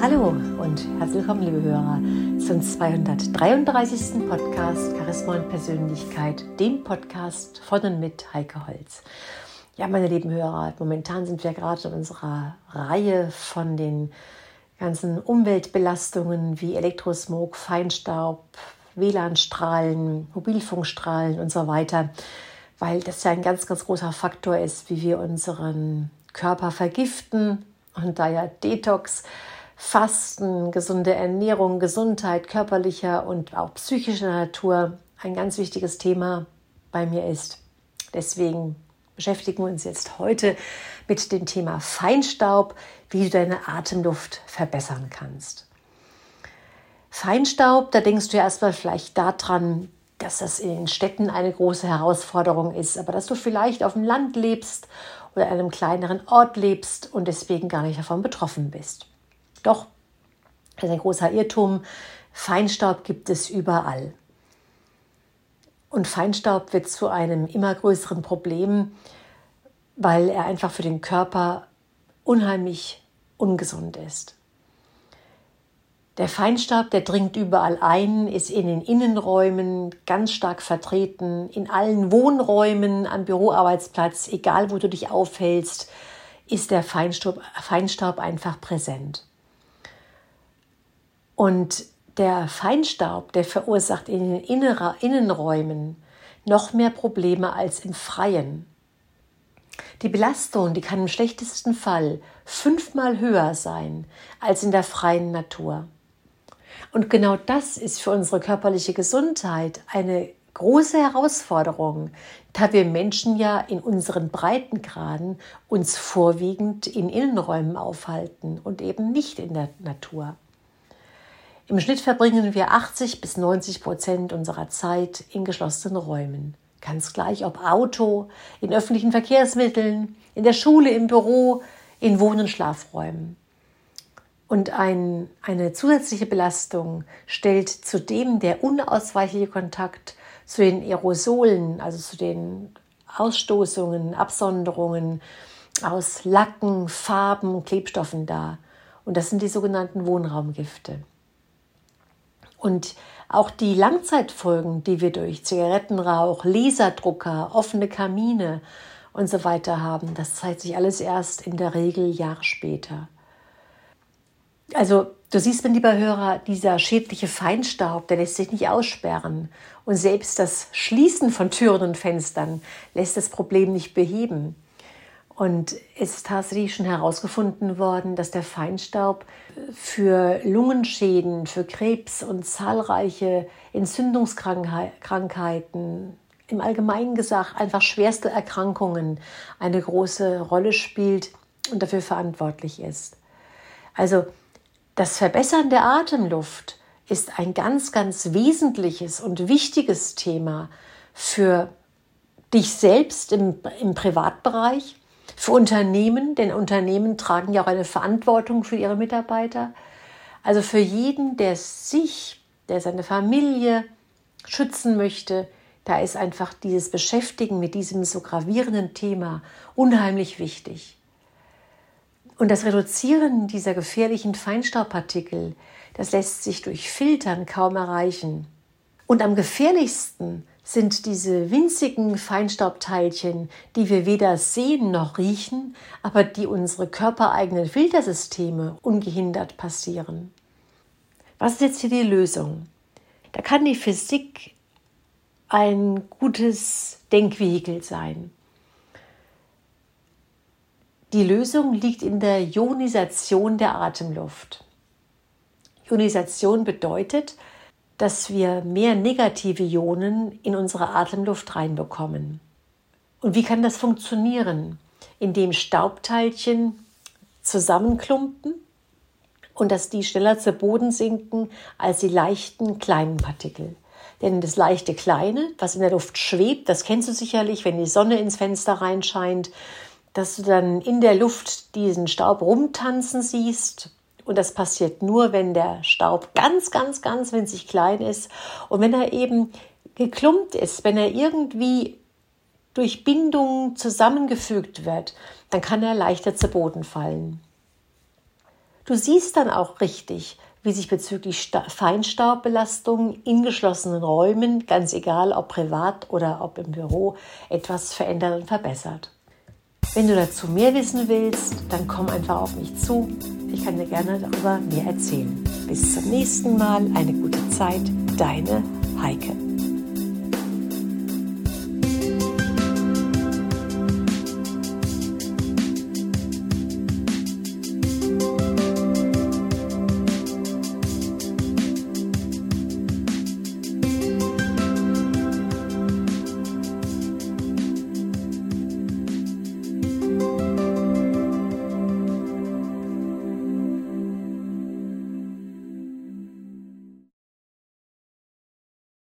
Hallo und herzlich willkommen, liebe Hörer, zum 233. Podcast Charisma und Persönlichkeit, dem Podcast von und mit Heike Holz. Ja, meine lieben Hörer, momentan sind wir gerade in unserer Reihe von den ganzen Umweltbelastungen wie Elektrosmog, Feinstaub, WLAN-Strahlen, Mobilfunkstrahlen und so weiter, weil das ja ein ganz, ganz großer Faktor ist, wie wir unseren Körper vergiften und da ja Detox Fasten, gesunde Ernährung, Gesundheit körperlicher und auch psychischer Natur ein ganz wichtiges Thema bei mir ist. Deswegen beschäftigen wir uns jetzt heute mit dem Thema Feinstaub, wie du deine Atemluft verbessern kannst. Feinstaub, da denkst du ja erstmal vielleicht daran, dass das in Städten eine große Herausforderung ist, aber dass du vielleicht auf dem Land lebst oder in einem kleineren Ort lebst und deswegen gar nicht davon betroffen bist. Doch, das ist ein großer Irrtum. Feinstaub gibt es überall. Und Feinstaub wird zu einem immer größeren Problem, weil er einfach für den Körper unheimlich ungesund ist. Der Feinstaub, der dringt überall ein, ist in den Innenräumen ganz stark vertreten, in allen Wohnräumen, am Büroarbeitsplatz, egal wo du dich aufhältst, ist der Feinstaub, Feinstaub einfach präsent. Und der Feinstaub, der verursacht in den Innerer, Innenräumen noch mehr Probleme als im Freien. Die Belastung, die kann im schlechtesten Fall fünfmal höher sein als in der freien Natur. Und genau das ist für unsere körperliche Gesundheit eine große Herausforderung, da wir Menschen ja in unseren Breitengraden uns vorwiegend in Innenräumen aufhalten und eben nicht in der Natur. Im Schnitt verbringen wir 80 bis 90 Prozent unserer Zeit in geschlossenen Räumen. Ganz gleich, ob Auto, in öffentlichen Verkehrsmitteln, in der Schule, im Büro, in Wohn- und Schlafräumen. Und ein, eine zusätzliche Belastung stellt zudem der unausweichliche Kontakt zu den Aerosolen, also zu den Ausstoßungen, Absonderungen aus Lacken, Farben, Klebstoffen dar. Und das sind die sogenannten Wohnraumgifte. Und auch die Langzeitfolgen, die wir durch Zigarettenrauch, Laserdrucker, offene Kamine und so weiter haben, das zeigt sich alles erst in der Regel Jahre später. Also du siehst, mein lieber Hörer, dieser schädliche Feinstaub, der lässt sich nicht aussperren. Und selbst das Schließen von Türen und Fenstern lässt das Problem nicht beheben. Und es ist tatsächlich schon herausgefunden worden, dass der Feinstaub für Lungenschäden, für Krebs und zahlreiche Entzündungskrankheiten, im Allgemeinen gesagt einfach schwerste Erkrankungen eine große Rolle spielt und dafür verantwortlich ist. Also das Verbessern der Atemluft ist ein ganz, ganz wesentliches und wichtiges Thema für dich selbst im, im Privatbereich, für Unternehmen, denn Unternehmen tragen ja auch eine Verantwortung für ihre Mitarbeiter. Also für jeden, der sich, der seine Familie schützen möchte, da ist einfach dieses Beschäftigen mit diesem so gravierenden Thema unheimlich wichtig. Und das Reduzieren dieser gefährlichen Feinstaubpartikel, das lässt sich durch Filtern kaum erreichen. Und am gefährlichsten sind diese winzigen Feinstaubteilchen, die wir weder sehen noch riechen, aber die unsere körpereigenen Filtersysteme ungehindert passieren. Was ist jetzt hier die Lösung? Da kann die Physik ein gutes Denkvehikel sein. Die Lösung liegt in der Ionisation der Atemluft. Ionisation bedeutet, dass wir mehr negative Ionen in unsere Atemluft reinbekommen. Und wie kann das funktionieren? Indem Staubteilchen zusammenklumpen und dass die schneller zu Boden sinken als die leichten kleinen Partikel. Denn das leichte Kleine, was in der Luft schwebt, das kennst du sicherlich, wenn die Sonne ins Fenster reinscheint, dass du dann in der Luft diesen Staub rumtanzen siehst und das passiert nur, wenn der Staub ganz, ganz, ganz winzig klein ist und wenn er eben geklumpt ist, wenn er irgendwie durch Bindungen zusammengefügt wird, dann kann er leichter zu Boden fallen. Du siehst dann auch richtig, wie sich bezüglich Feinstaubbelastung in geschlossenen Räumen, ganz egal ob privat oder ob im Büro, etwas verändert und verbessert. Wenn du dazu mehr wissen willst, dann komm einfach auf mich zu. Ich kann dir gerne darüber mehr erzählen. Bis zum nächsten Mal, eine gute Zeit, deine Heike.